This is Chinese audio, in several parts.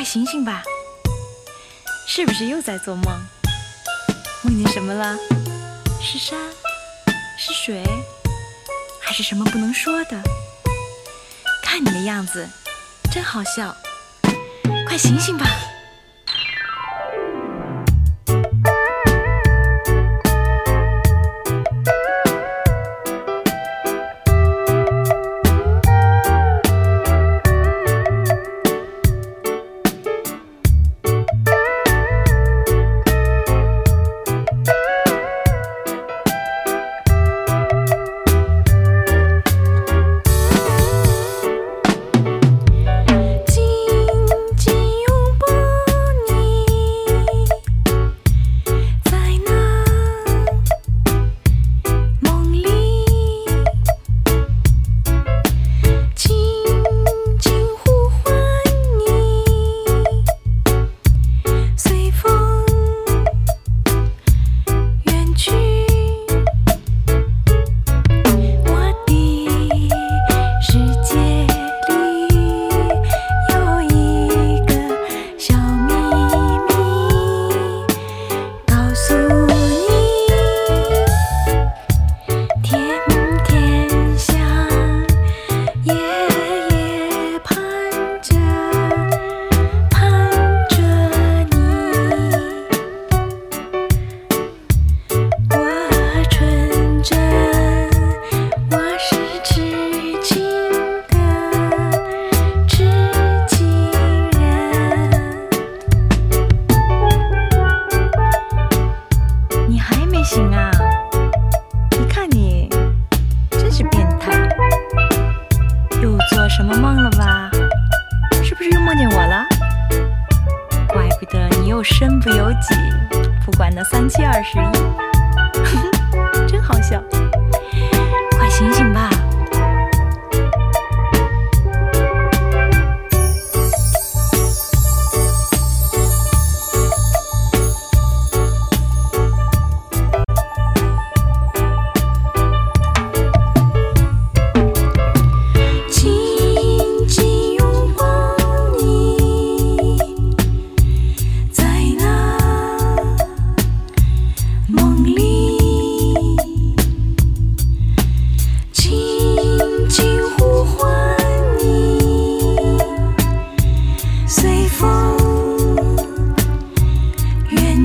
快醒醒吧！是不是又在做梦？梦见什么了？是山？是水？还是什么不能说的？看你的样子，真好笑！快醒醒吧！啊！你看你，真是变态，又做什么梦了吧？是不是又梦见我了？怪不得你又身不由己，不管那三七二十一，真好笑！快醒醒！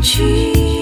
去。